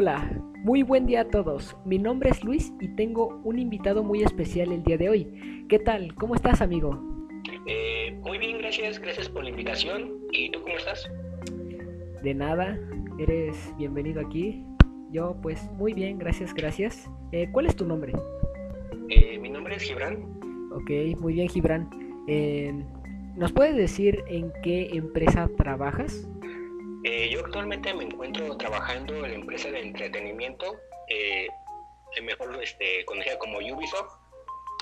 Hola, muy buen día a todos. Mi nombre es Luis y tengo un invitado muy especial el día de hoy. ¿Qué tal? ¿Cómo estás, amigo? Eh, muy bien, gracias. Gracias por la invitación. ¿Y tú cómo estás? De nada, eres bienvenido aquí. Yo, pues, muy bien, gracias, gracias. Eh, ¿Cuál es tu nombre? Eh, mi nombre es Gibran. Ok, muy bien, Gibran. Eh, ¿Nos puedes decir en qué empresa trabajas? Eh, yo actualmente me encuentro trabajando en la empresa de entretenimiento, eh, mejor este, conocida como Ubisoft,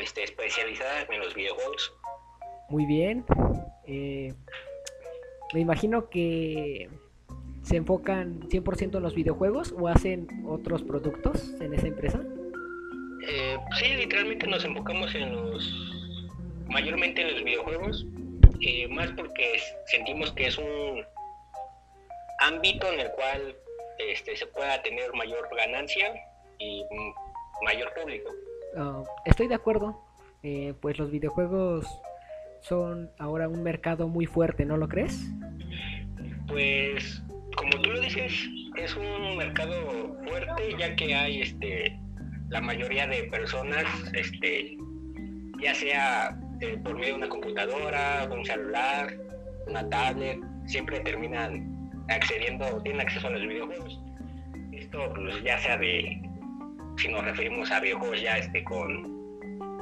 este, especializada en los videojuegos. Muy bien. Eh, me imagino que se enfocan 100% en los videojuegos o hacen otros productos en esa empresa. Eh, sí, literalmente nos enfocamos en los, mayormente en los videojuegos, eh, más porque sentimos que es un ámbito en el cual este, se pueda tener mayor ganancia y mayor público. Ah, estoy de acuerdo. Eh, pues los videojuegos son ahora un mercado muy fuerte, ¿no lo crees? Pues, como tú lo dices, es un mercado fuerte ya que hay este la mayoría de personas, este, ya sea eh, por medio de una computadora, un celular, una tablet, siempre terminan accediendo, tienen acceso a los videojuegos. Esto pues, ya sea de, si nos referimos a videojuegos ya este con,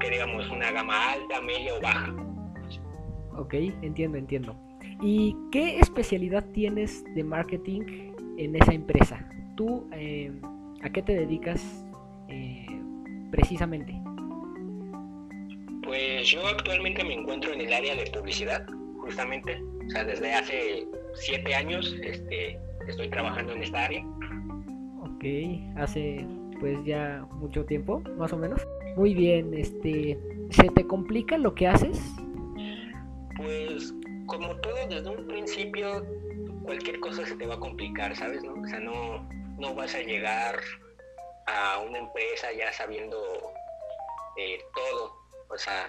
que digamos, una gama alta, media o baja. Ok, entiendo, entiendo. ¿Y qué especialidad tienes de marketing en esa empresa? ¿Tú eh, a qué te dedicas eh, precisamente? Pues yo actualmente me encuentro en el área de publicidad, justamente. O sea, desde hace siete años este, estoy trabajando en esta área. Ok, hace pues ya mucho tiempo, más o menos. Muy bien, este, ¿se te complica lo que haces? Pues como todo desde un principio, cualquier cosa se te va a complicar, ¿sabes? No? O sea, no, no vas a llegar a una empresa ya sabiendo eh, todo. O sea,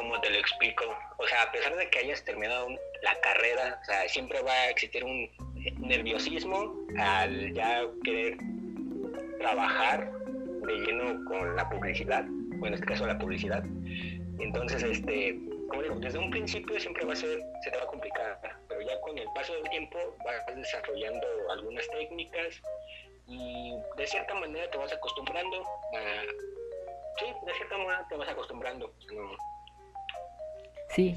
¿cómo te lo explico? O sea, a pesar de que hayas terminado la carrera, o sea, siempre va a existir un nerviosismo al ya querer trabajar de lleno con la publicidad, o en este caso la publicidad. Entonces, este, como digo, desde un principio siempre va a ser, se te va a complicar, pero ya con el paso del tiempo vas desarrollando algunas técnicas y de cierta manera te vas acostumbrando a... Sí, de cierta manera te vas acostumbrando. No, Sí,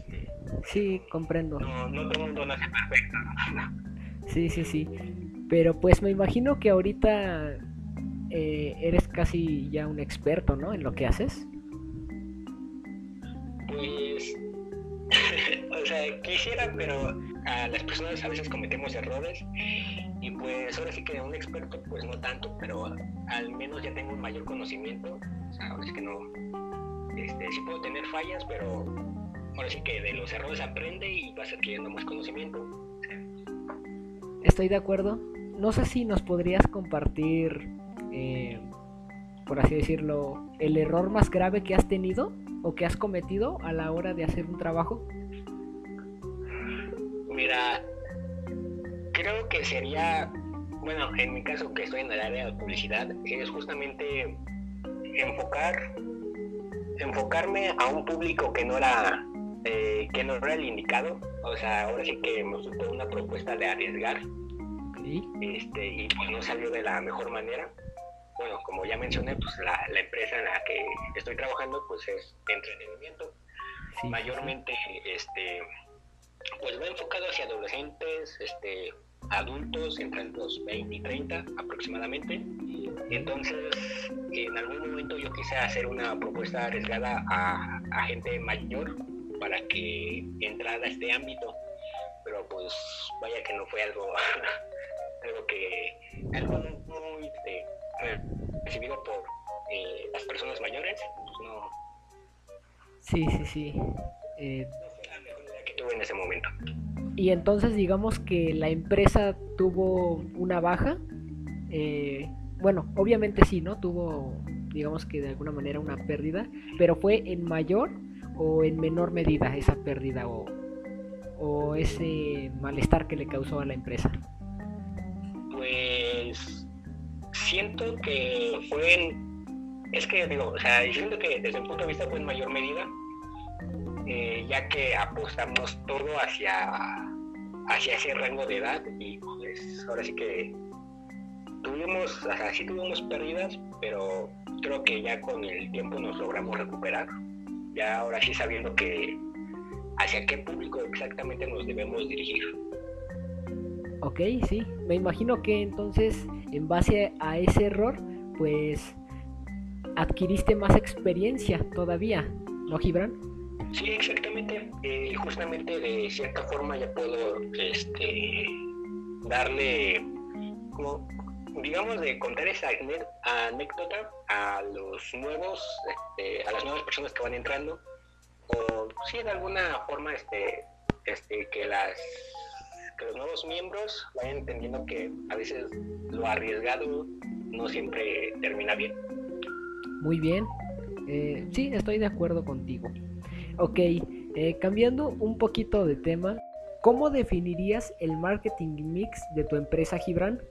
sí, comprendo. no, no todo el mundo nace perfecto. Sí, sí, sí. Pero pues me imagino que ahorita eh, eres casi ya un experto, ¿no? En lo que haces. Pues, o sea, quisiera, pero a las personas a veces cometemos errores y pues ahora sí que un experto pues no tanto, pero al menos ya tengo un mayor conocimiento. O sea, ahora sí que no, este, sí puedo tener fallas, pero ahora sí que de los errores aprende y vas adquiriendo más conocimiento. Estoy de acuerdo. No sé si nos podrías compartir, eh, por así decirlo, el error más grave que has tenido o que has cometido a la hora de hacer un trabajo. Mira, creo que sería, bueno, en mi caso que estoy en el área de publicidad, es justamente enfocar, enfocarme a un público que no era, eh, que no era el indicado. O sea, ahora sí que me supo una propuesta de arriesgar, Sí. este, y pues no salió de la mejor manera. Bueno, como ya mencioné, pues la, la empresa en la que estoy trabajando, pues es entretenimiento sí, mayormente este pues va enfocado hacia adolescentes este adultos entre los 20 y 30 aproximadamente entonces en algún momento yo quise hacer una propuesta arriesgada a, a gente mayor para que entrara a este ámbito pero pues vaya que no fue algo algo que algo muy este, recibido por eh, las personas mayores pues no, Sí, sí, sí. Eh, no fue la mejor idea que tuve en ese momento y entonces digamos que la empresa tuvo una baja. eh, bueno, obviamente sí, ¿no? Tuvo, digamos que de alguna manera una pérdida, pero fue en mayor o en menor medida esa pérdida o, o ese malestar que le causó a la empresa. Pues siento que fue en, es que digo, o sea, siento que desde el punto de vista fue en mayor medida, eh, ya que apostamos todo hacia, hacia ese rango de edad y pues ahora sí que tuvimos, o sea, sí tuvimos pérdidas, pero creo que ya con el tiempo nos logramos recuperar. Ya ahora sí sabiendo que hacia qué público exactamente nos debemos dirigir. Ok, sí, me imagino que entonces en base a ese error, pues adquiriste más experiencia todavía, ¿no, Gibran? Sí, exactamente. Eh, justamente de cierta forma ya puedo este, darle, como, digamos, de contar esa anécdota a los nuevos, este, a las nuevas personas que van entrando, o sí, de alguna forma, este, este, que las que los nuevos miembros vayan entendiendo que a veces lo arriesgado no siempre termina bien. Muy bien, eh, sí, estoy de acuerdo contigo. Ok, eh, cambiando un poquito de tema, ¿cómo definirías el marketing mix de tu empresa, Gibran?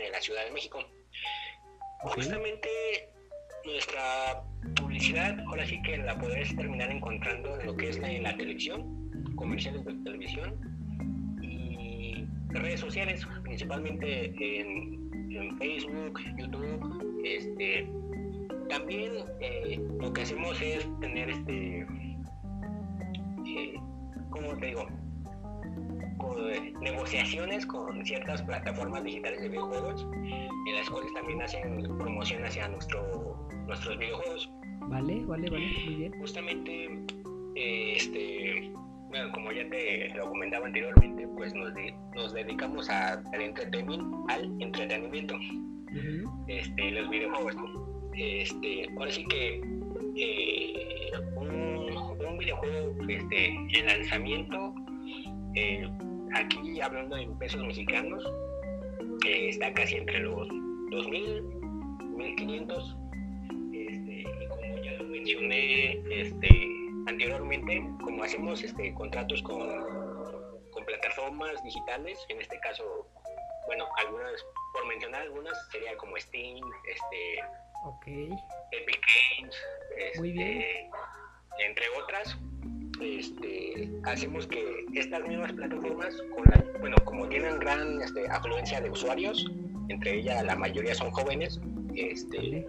En la Ciudad de México. Justamente nuestra publicidad, ahora sí que la podés terminar encontrando en lo que es en la televisión, comerciales de televisión y redes sociales, principalmente en, Facebook, YouTube. Este, también eh, lo que hacemos es tener este, eh, ¿cómo te digo? Negociaciones con ciertas plataformas digitales de videojuegos, en las cuales también hacen promoción hacia nuestro, nuestros videojuegos. Vale, vale, vale, muy bien. Justamente, eh, este, bueno, como ya te lo comentaba anteriormente, pues nos, nos dedicamos a, al, entretenimiento, al entretenimiento, este, los videojuegos, Este, ahora sí que eh, un, un, videojuego este, en lanzamiento eh, aquí hablando en pesos mexicanos, está casi entre los 2.000, 1.500. Este, y como ya lo mencioné este, anteriormente, como hacemos este, contratos con, con plataformas digitales, en este caso, bueno, algunas, por mencionar algunas, sería como Steam, este, Epic Games, este, entre otras este, hacemos que estas mismas plataformas, bueno, como tienen gran este, afluencia de usuarios, entre ellas la mayoría son jóvenes, este,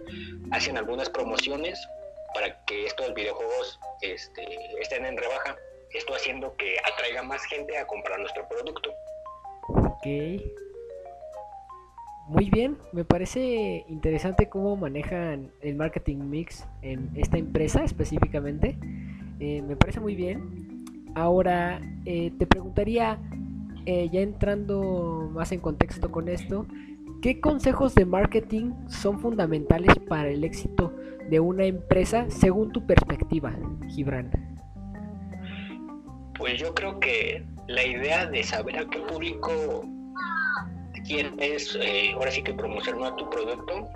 hacen algunas promociones para que estos videojuegos este, estén en rebaja, esto haciendo que atraiga más gente a comprar nuestro producto. Ok. Muy bien, me parece interesante cómo manejan el marketing mix en esta empresa específicamente. Eh, me parece muy bien. Ahora, eh, te preguntaría, eh, ya entrando más en contexto con esto, ¿qué consejos de marketing son fundamentales para el éxito de una empresa según tu perspectiva, Gibran? Pues yo creo que la idea de saber a qué público quieres, ahora sí que promocionar tu producto,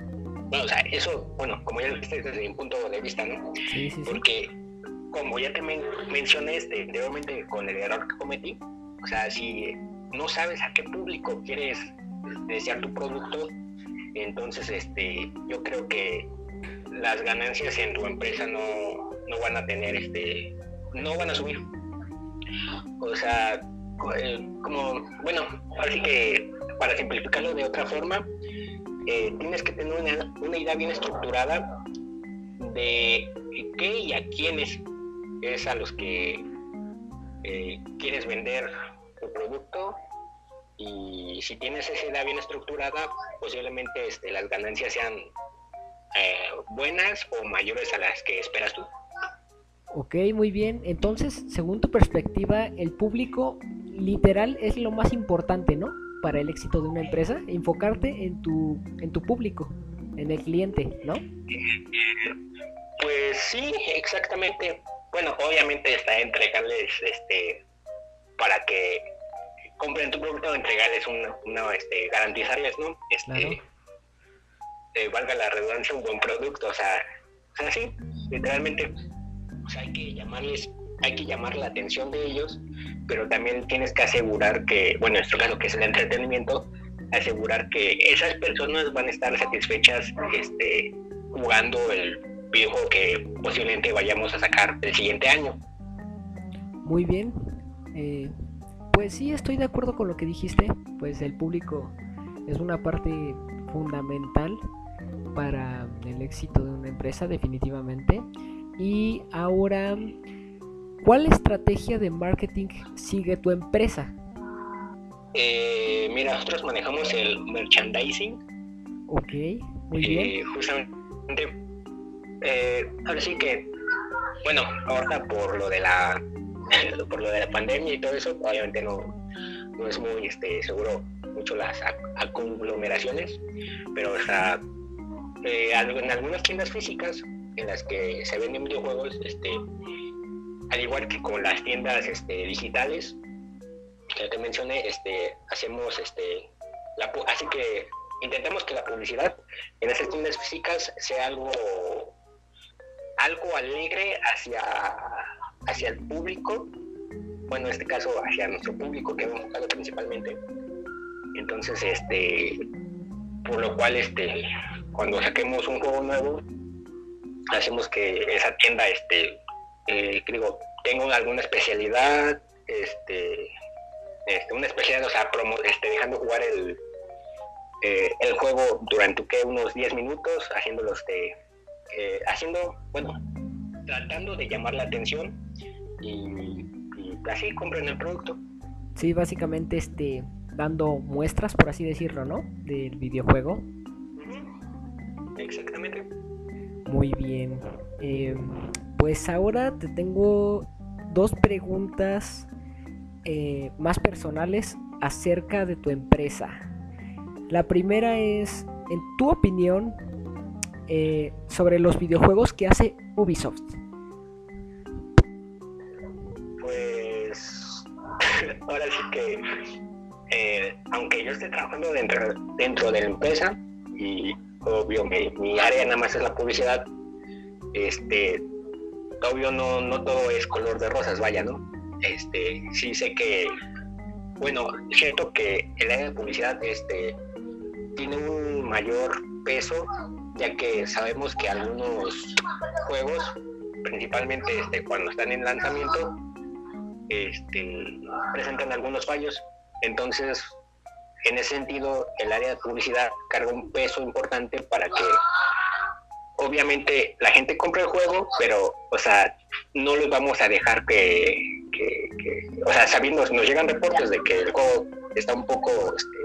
bueno, o sea, eso, bueno, como ya lo viste desde mi punto de vista, ¿no? Sí, sí, Porque como ya te mencioné este, anteriormente con el error que cometí, o sea, si no sabes a qué público quieres desear tu producto, entonces este, yo creo que las ganancias en tu empresa no, no van a tener, este, no van a subir. O sea, eh, como, bueno, así que para simplificarlo de otra forma, eh, tienes que tener una, una idea bien estructurada de qué y a quiénes es a los que eh, quieres vender tu producto y si tienes esa idea bien estructurada, posiblemente este, las ganancias sean eh, buenas o mayores a las que esperas tú. Ok, muy bien. Entonces, según tu perspectiva, el público literal es lo más importante, ¿no? Para el éxito de una empresa, enfocarte en tu, en tu público, en el cliente, ¿no? Pues sí, exactamente bueno, obviamente está entregarles, este, para que compren tu producto, entregarles una, este, garantizarles, ¿no? Este, eh, valga la redundancia, un buen producto, o sea, o sea, sí, literalmente, o sea, hay que llamarles hay que llamar la atención de ellos, pero también tienes que asegurar que, bueno, en nuestro caso que es el entretenimiento, asegurar que esas personas van a estar satisfechas este, jugando el videojuego que posiblemente vayamos a sacar el siguiente año. Muy bien. Eh, pues sí, estoy de acuerdo con lo que dijiste. Pues el público es una parte fundamental para el éxito de una empresa, definitivamente. Y ahora, ¿cuál estrategia de marketing sigue tu empresa? Eh, mira, nosotros manejamos el merchandising. Ok, muy bien. Eh, justamente, eh, ahora sí que, bueno, ahora por lo de la por lo de la pandemia y todo eso, obviamente no, no es muy este, seguro mucho las aglomeraciones, pero sea, en algunas tiendas físicas en las que se venden videojuegos, este, al igual que con las tiendas este, digitales, que te mencioné, este, hacemos este, así que intentamos que la publicidad en esas tiendas físicas sea algo, algo alegre hacia, hacia el público, bueno, en este caso hacia nuestro público que hemos enfocado principalmente. Entonces, este, por lo cual, este, cuando saquemos un juego nuevo, hacemos que esa tienda, este, eh, digo, tenga alguna especialidad, este, este, una especialidad, o sea, promo, este, dejando jugar el, eh, el juego durante unos 10 minutos, haciéndolos de, eh, haciendo, bueno, tratando de llamar la atención y, así compren el producto. Sí, básicamente este dando muestras, por así decirlo, ¿no? Del videojuego. Exactamente. Muy bien. Eh, pues ahora te tengo dos preguntas eh, más personales acerca de tu empresa. La primera es, en tu opinión, eh, sobre los videojuegos que hace Ubisoft. Pues ahora sí que, eh, aunque yo esté trabajando dentro, dentro de la empresa y obvio mi, mi área nada más es la publicidad, este, obvio no, no todo es color de rosas, vaya, ¿no? este, sí sé que, bueno, es cierto que el área de publicidad este, tiene un mayor peso, ya que sabemos que algunos juegos, principalmente este, cuando están en lanzamiento, este, presentan algunos fallos. Entonces, en ese sentido, el área de publicidad carga un peso importante para que obviamente la gente compre el juego, pero, o sea, no los vamos a dejar que, o sea, sabiendo, nos llegan reportes de que el juego está un poco, este,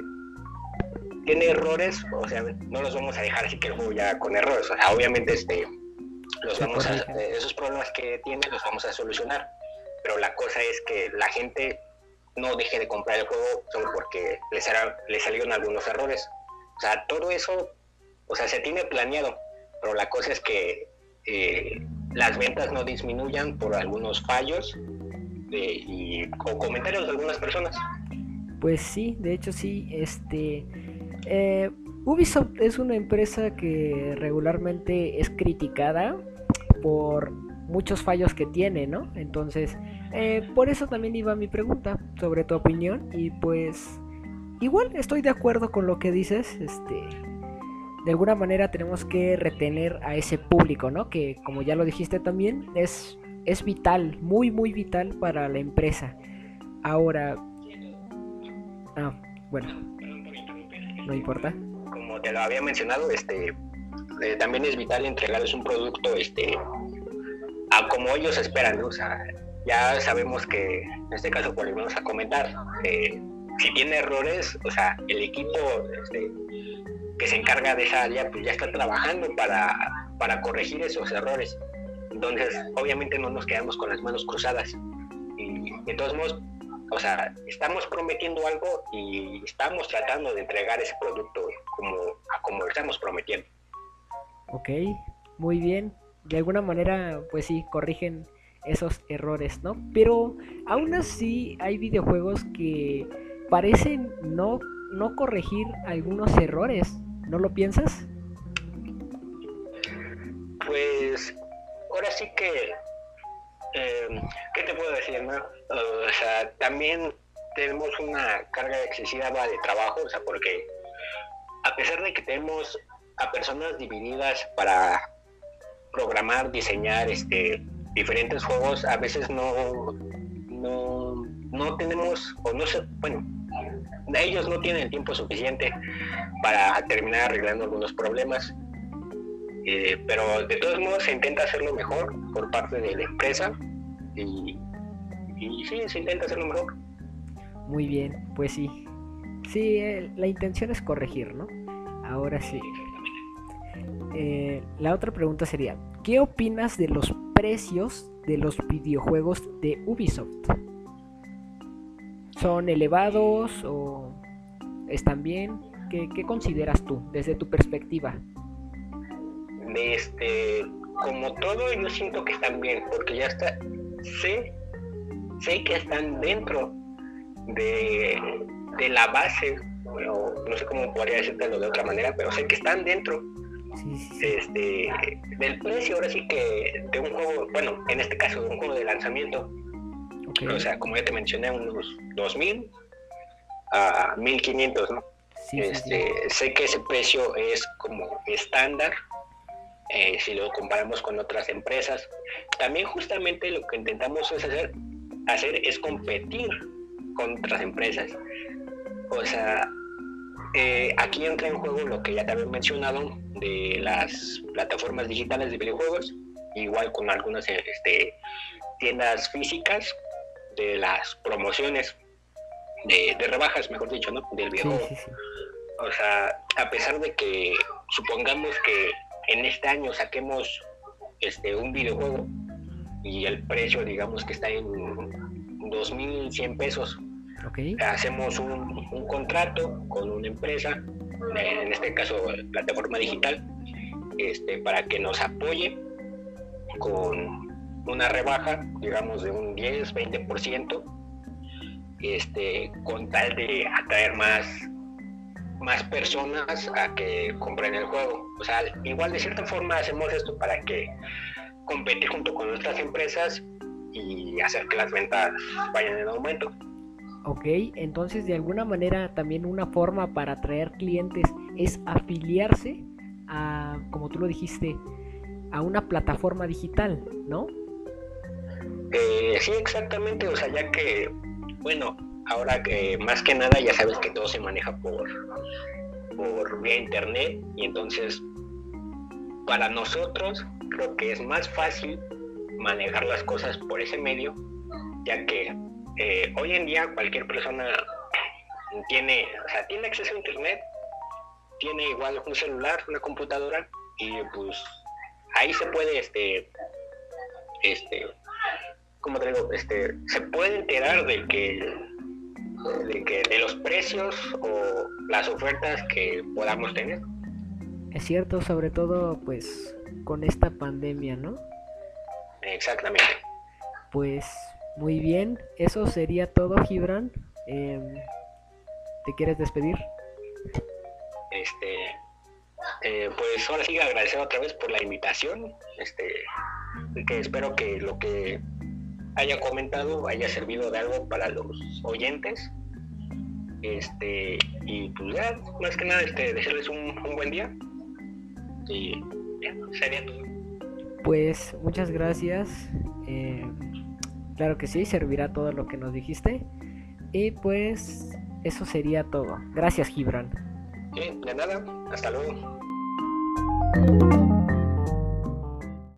tiene errores, o sea, no los vamos a dejar así que el juego ya con errores, o sea, obviamente, este, los vamos a, esos problemas que tiene los vamos a solucionar, pero la cosa es que la gente no deje de comprar el juego solo porque les salieron algunos errores. O sea, todo eso, o sea, se tiene planeado, pero la cosa es que eh, las ventas no disminuyan por algunos fallos y, o comentarios de algunas personas. Pues sí, de hecho sí, este eh, Ubisoft es una empresa que regularmente es criticada por muchos fallos que tiene, ¿no? Entonces, eh, por eso también iba mi pregunta sobre tu opinión y pues igual estoy de acuerdo con lo que dices, este de alguna manera tenemos que retener a ese público, ¿no? Que como ya lo dijiste también, es, es vital, muy, muy vital para la empresa. Ahora... Ah, bueno. No importa. Como te lo había mencionado, este eh, también es vital entregarles un producto este a como ellos esperan, ¿no? O sea, ya sabemos que en este caso volvemos a comentar, eh, si tiene errores, o sea, el equipo este, que se encarga de esa área, pues ya está trabajando para, para corregir esos errores. Entonces, obviamente no nos quedamos con las manos cruzadas. Y de todos modos, o sea, estamos prometiendo algo y estamos tratando de entregar ese producto como, como lo estamos prometiendo. Ok, muy bien. De alguna manera, pues sí, corrigen esos errores, ¿no? Pero aún así hay videojuegos que parecen no, no corregir algunos errores. ¿No lo piensas? Pues ahora sí que eh, ¿qué te puedo decir? No? o sea, también tenemos una carga excesiva de trabajo, o sea, porque a pesar de que tenemos a personas divididas para programar, diseñar este, diferentes juegos, a veces no, no, no tenemos, o no sé, bueno, ellos no tienen tiempo suficiente para terminar arreglando algunos problemas. Eh, pero de todos modos se intenta hacerlo mejor por parte de la empresa y, y sí, se intenta hacerlo mejor. Muy bien, pues sí. Sí, eh, la intención es corregir, ¿no? Ahora sí. Eh, la otra pregunta sería, ¿qué opinas de los precios de los videojuegos de Ubisoft? ¿Son elevados o están bien? ¿Qué, consideras tú desde tu perspectiva? Este, como todo, yo siento que están bien, porque ya está, sé, sé que están dentro de, la base, no sé cómo podría decirlo de otra manera, pero sé que están dentro Este, del precio, ahora sí que de un juego, bueno, en este caso de un juego de lanzamiento. O sea, como ya te mencioné, unos 2000 a 1500, ¿no? este, sé que ese precio es como estándar eh, si lo comparamos con otras empresas. También justamente lo que intentamos es hacer, hacer es competir con otras empresas. O sea, eh, aquí entra en juego lo que ya te había mencionado de las plataformas digitales de videojuegos, igual con algunas este, tiendas físicas, de las promociones, de, rebajas, mejor dicho, ¿no? Del videojuego. O sea, a pesar de que supongamos que en este año saquemos este un videojuego y el precio digamos que está en 2.100 pesos. Hacemos un, contrato con una empresa, en este caso plataforma digital, este, para que nos apoye con una rebaja, digamos, de un 10, 20%, este, con tal de atraer más, más personas a que compren el juego. O sea, igual de cierta forma hacemos esto para que competir junto con nuestras empresas y hacer que las ventas vayan en aumento. Ok, entonces de alguna manera también una forma para atraer clientes es afiliarse a, como tú lo dijiste, a una plataforma digital, ¿no? Eh, sí, exactamente, o sea, ya que, bueno, ahora que más que nada ya sabes que todo se maneja por, por vía internet y entonces para nosotros creo que es más fácil manejar las cosas por ese medio, ya que eh, hoy en día cualquier persona tiene, o sea, tiene acceso a internet, tiene igual un celular, una computadora, y pues ahí se puede, este, este, como te digo, este, se puede enterar de que, de que, de los precios o las ofertas que podamos tener. Es cierto, sobre todo, pues, con esta pandemia, ¿no? Exactamente. Pues muy bien, eso sería todo, Gibran. Em, ¿Te quieres despedir? Este, eh, pues ahora sí agradecer otra vez por la invitación. Este, que espero que lo que haya comentado haya servido de algo para los oyentes. Este, y pues ya, más que nada, este, desearles un, un buen día. Y sería todo. Pues muchas gracias. Eh, Claro que sí, servirá todo lo que nos dijiste. Y pues eso sería todo. Gracias, Gibran. de nada. Hasta luego.